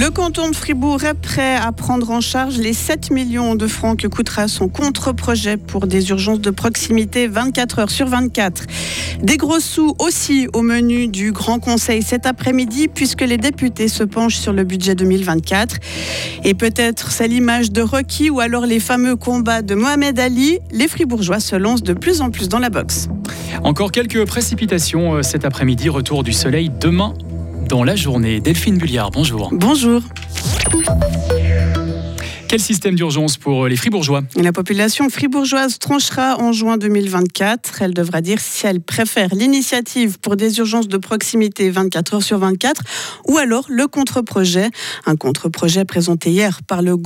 Le canton de Fribourg est prêt à prendre en charge les 7 millions de francs que coûtera son contre-projet pour des urgences de proximité 24 heures sur 24. Des gros sous aussi au menu du Grand Conseil cet après-midi puisque les députés se penchent sur le budget 2024. Et peut-être c'est l'image de Rocky ou alors les fameux combats de Mohamed Ali. Les Fribourgeois se lancent de plus en plus dans la boxe. Encore quelques précipitations euh, cet après-midi. Retour du soleil demain dans la journée. Delphine Bulliard, bonjour. Bonjour. Quel système d'urgence pour les Fribourgeois? La population fribourgeoise tranchera en juin 2024. Elle devra dire si elle préfère l'initiative pour des urgences de proximité 24 heures sur 24 ou alors le contre-projet. Un contre-projet présenté hier par le,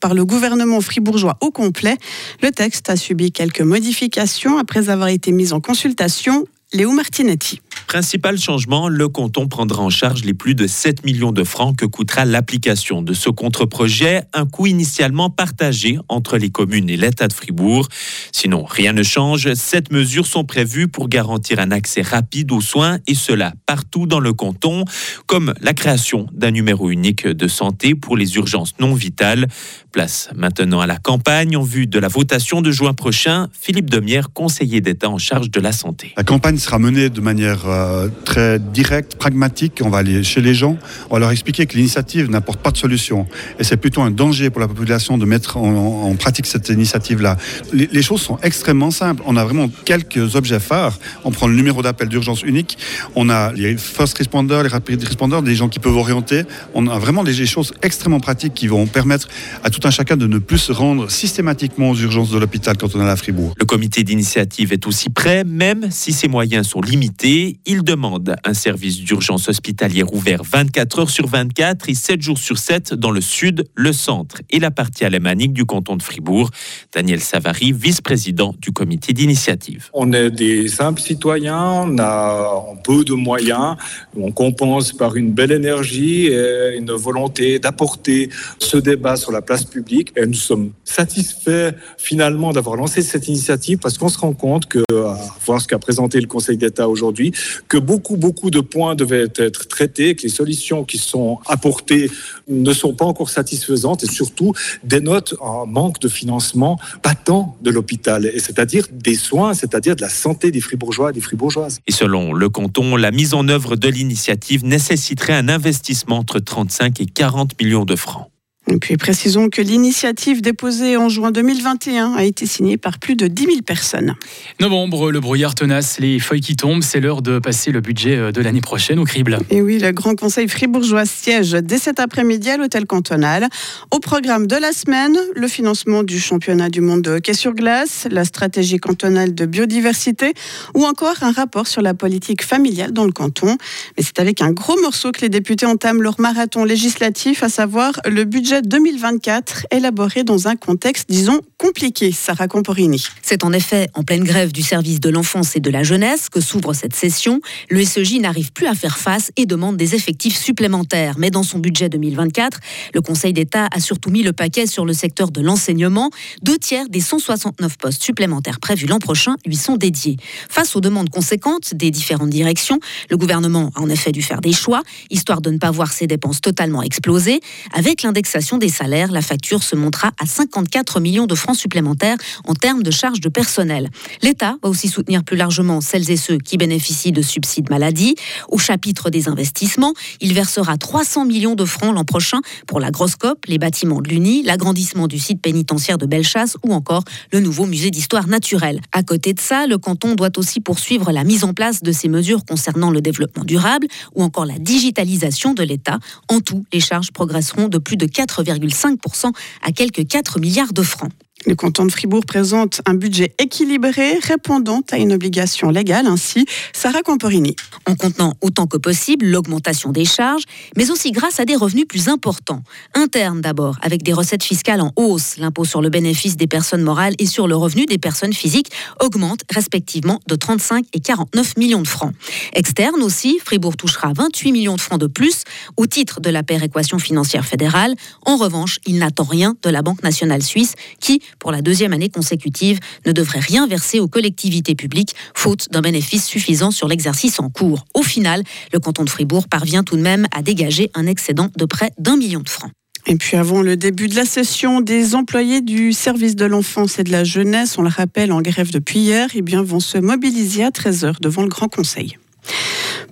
par le gouvernement fribourgeois au complet. Le texte a subi quelques modifications après avoir été mis en consultation. Léo Martinetti. Principal changement, le canton prendra en charge les plus de 7 millions de francs que coûtera l'application de ce contre-projet, un coût initialement partagé entre les communes et l'État de Fribourg. Sinon, rien ne change. Cette mesures sont prévues pour garantir un accès rapide aux soins et cela partout dans le canton, comme la création d'un numéro unique de santé pour les urgences non vitales. Place maintenant à la campagne en vue de la votation de juin prochain. Philippe Demière, conseiller d'État en charge de la santé. La campagne sera menée de manière euh, très directe, pragmatique. On va aller chez les gens, on va leur expliquer que l'initiative n'apporte pas de solution. Et c'est plutôt un danger pour la population de mettre en, pratique cette initiative-là. Les, choses sont extrêmement simples. On a vraiment quelques objets phares. On prend le numéro d'appel d'urgence unique. On a les first responders, les rapid responders, des gens qui peuvent orienter. On a vraiment des choses extrêmement pratiques qui vont permettre à tout tout un chacun de ne plus se rendre systématiquement aux urgences de l'hôpital quand on est à Fribourg. Le comité d'initiative est aussi prêt, même si ses moyens sont limités. Il demande un service d'urgence hospitalière ouvert 24 heures sur 24 et 7 jours sur 7 dans le sud, le centre et la partie alémanique du canton de Fribourg. Daniel Savary, vice-président du comité d'initiative. On est des simples citoyens, on a peu de moyens, on compense par une belle énergie et une volonté d'apporter ce débat sur la place public. Et nous sommes satisfaits finalement d'avoir lancé cette initiative parce qu'on se rend compte que, à voir ce qu'a présenté le Conseil d'État aujourd'hui, que beaucoup, beaucoup de points devaient être traités, que les solutions qui sont apportées ne sont pas encore satisfaisantes et surtout dénotent un manque de financement patent de l'hôpital, c'est-à-dire des soins, c'est-à-dire de la santé des fribourgeois et des fribourgeoises. Et selon le canton, la mise en œuvre de l'initiative nécessiterait un investissement entre 35 et 40 millions de francs. Et puis précisons que l'initiative déposée en juin 2021 a été signée par plus de 10 000 personnes. Novembre, le brouillard tenace, les feuilles qui tombent, c'est l'heure de passer le budget euh, de l'année prochaine au crible. Et oui, le Grand Conseil fribourgeois siège dès cet après-midi à l'hôtel cantonal. Au programme de la semaine, le financement du championnat du monde de hockey sur glace, la stratégie cantonale de biodiversité ou encore un rapport sur la politique familiale dans le canton. Mais c'est avec un gros morceau que les députés entament leur marathon législatif, à savoir le budget 2024 élaboré dans un contexte, disons, compliqué. Sarah Camporini. C'est en effet en pleine grève du service de l'enfance et de la jeunesse que s'ouvre cette session. Le SEJ n'arrive plus à faire face et demande des effectifs supplémentaires. Mais dans son budget 2024, le Conseil d'État a surtout mis le paquet sur le secteur de l'enseignement. Deux tiers des 169 postes supplémentaires prévus l'an prochain lui sont dédiés. Face aux demandes conséquentes des différentes directions, le gouvernement a en effet dû faire des choix, histoire de ne pas voir ses dépenses totalement exploser. Avec l'indexation des salaires, la facture se montera à 54 millions de francs supplémentaires en termes de charges de personnel. L'État va aussi soutenir plus largement celles et ceux qui bénéficient de subsides maladie. Au chapitre des investissements, il versera 300 millions de francs l'an prochain pour la grosse les bâtiments de l'Uni, l'agrandissement du site pénitentiaire de Bellechasse ou encore le nouveau musée d'histoire naturelle. À côté de ça, le canton doit aussi poursuivre la mise en place de ces mesures concernant le développement durable ou encore la digitalisation de l'État. En tout, les charges progresseront de plus de 4 4,5% à quelques 4 milliards de francs. Le canton de Fribourg présente un budget équilibré répondant à une obligation légale, ainsi Sarah Camporini. En contenant autant que possible l'augmentation des charges, mais aussi grâce à des revenus plus importants. Internes d'abord, avec des recettes fiscales en hausse. L'impôt sur le bénéfice des personnes morales et sur le revenu des personnes physiques augmente respectivement de 35 et 49 millions de francs. Externe aussi, Fribourg touchera 28 millions de francs de plus au titre de la péréquation financière fédérale. En revanche, il n'attend rien de la Banque nationale suisse qui pour la deuxième année consécutive, ne devrait rien verser aux collectivités publiques, faute d'un bénéfice suffisant sur l'exercice en cours. Au final, le canton de Fribourg parvient tout de même à dégager un excédent de près d'un million de francs. Et puis avant le début de la session, des employés du service de l'enfance et de la jeunesse, on le rappelle en grève depuis hier, eh bien, vont se mobiliser à 13h devant le Grand Conseil.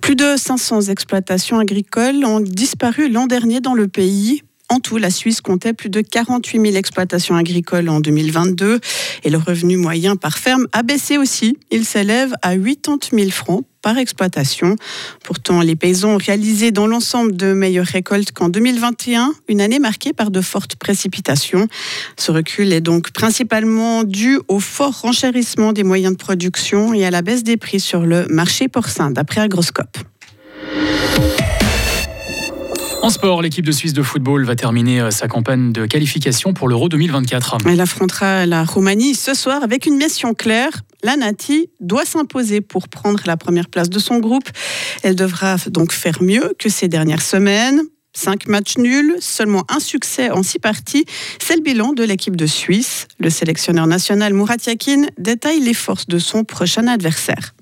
Plus de 500 exploitations agricoles ont disparu l'an dernier dans le pays. En tout, la Suisse comptait plus de 48 000 exploitations agricoles en 2022 et le revenu moyen par ferme a baissé aussi. Il s'élève à 80 000 francs par exploitation. Pourtant, les paysans ont réalisé dans l'ensemble de meilleures récoltes qu'en 2021, une année marquée par de fortes précipitations. Ce recul est donc principalement dû au fort renchérissement des moyens de production et à la baisse des prix sur le marché porcin, d'après Agroscope. En sport, l'équipe de Suisse de football va terminer euh, sa campagne de qualification pour l'Euro 2024. Elle affrontera la Roumanie ce soir avec une mission claire. La Nati doit s'imposer pour prendre la première place de son groupe. Elle devra donc faire mieux que ces dernières semaines. Cinq matchs nuls, seulement un succès en six parties. C'est le bilan de l'équipe de Suisse. Le sélectionneur national Murat Yakin détaille les forces de son prochain adversaire.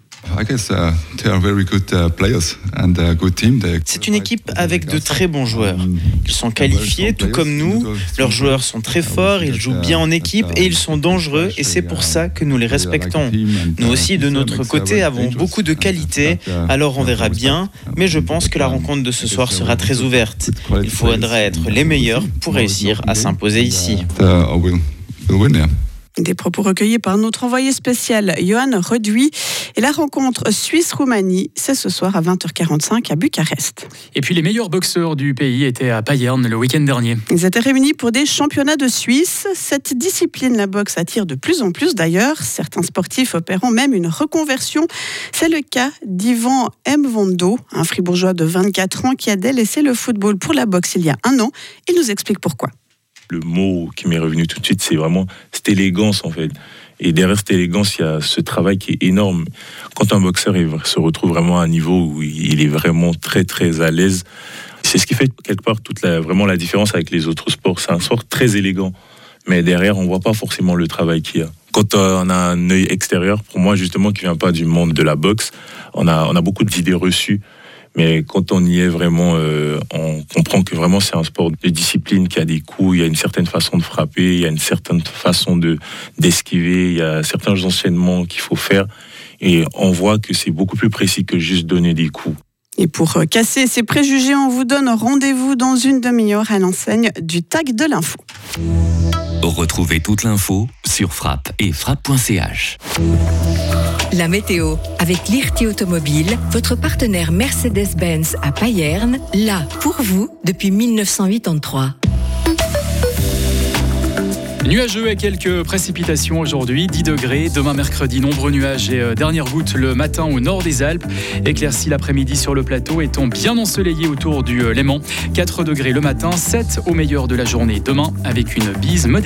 C'est une équipe avec de très bons joueurs. Ils sont qualifiés tout comme nous. Leurs joueurs sont très forts, ils jouent bien en équipe et ils sont dangereux et c'est pour ça que nous les respectons. Nous aussi, de notre côté, avons beaucoup de qualités, alors on verra bien, mais je pense que la rencontre de ce soir sera très ouverte. Il faudra être les meilleurs pour réussir à s'imposer ici. Des propos recueillis par notre envoyé spécial Johan Reduit. Et la rencontre Suisse-Roumanie, c'est ce soir à 20h45 à Bucarest. Et puis les meilleurs boxeurs du pays étaient à Payerne le week-end dernier. Ils étaient réunis pour des championnats de Suisse. Cette discipline, la boxe, attire de plus en plus d'ailleurs. Certains sportifs opérant même une reconversion. C'est le cas d'Ivan M. Vondo, un fribourgeois de 24 ans qui a délaissé le football pour la boxe il y a un an. Il nous explique pourquoi le mot qui m'est revenu tout de suite, c'est vraiment cette élégance en fait. Et derrière cette élégance, il y a ce travail qui est énorme. Quand un boxeur se retrouve vraiment à un niveau où il est vraiment très très à l'aise, c'est ce qui fait quelque part vraiment la différence avec les autres sports. C'est un sport très élégant, mais derrière, on voit pas forcément le travail qu'il y a. Quand on a un œil extérieur, pour moi justement, qui vient pas du monde de la boxe, on a, on a beaucoup d'idées reçues mais quand on y est vraiment, euh, on comprend que vraiment c'est un sport de discipline qui a des coups, il y a une certaine façon de frapper, il y a une certaine façon de d'esquiver, il y a certains enchaînements qu'il faut faire. Et on voit que c'est beaucoup plus précis que juste donner des coups. Et pour euh, casser ces préjugés, on vous donne rendez-vous dans une demi-heure à l'enseigne du tag de l'info. Retrouvez toute l'info sur frappe et frappe.ch. La météo avec l'IRT Automobile, votre partenaire Mercedes-Benz à Payerne, là pour vous depuis 1983. Nuageux et quelques précipitations aujourd'hui, 10 degrés. Demain mercredi, nombreux nuages et euh, dernière goutte le matin au nord des Alpes. Éclairci l'après-midi sur le plateau étant bien ensoleillé autour du euh, Léman. 4 degrés le matin, 7 au meilleur de la journée demain avec une bise modérée.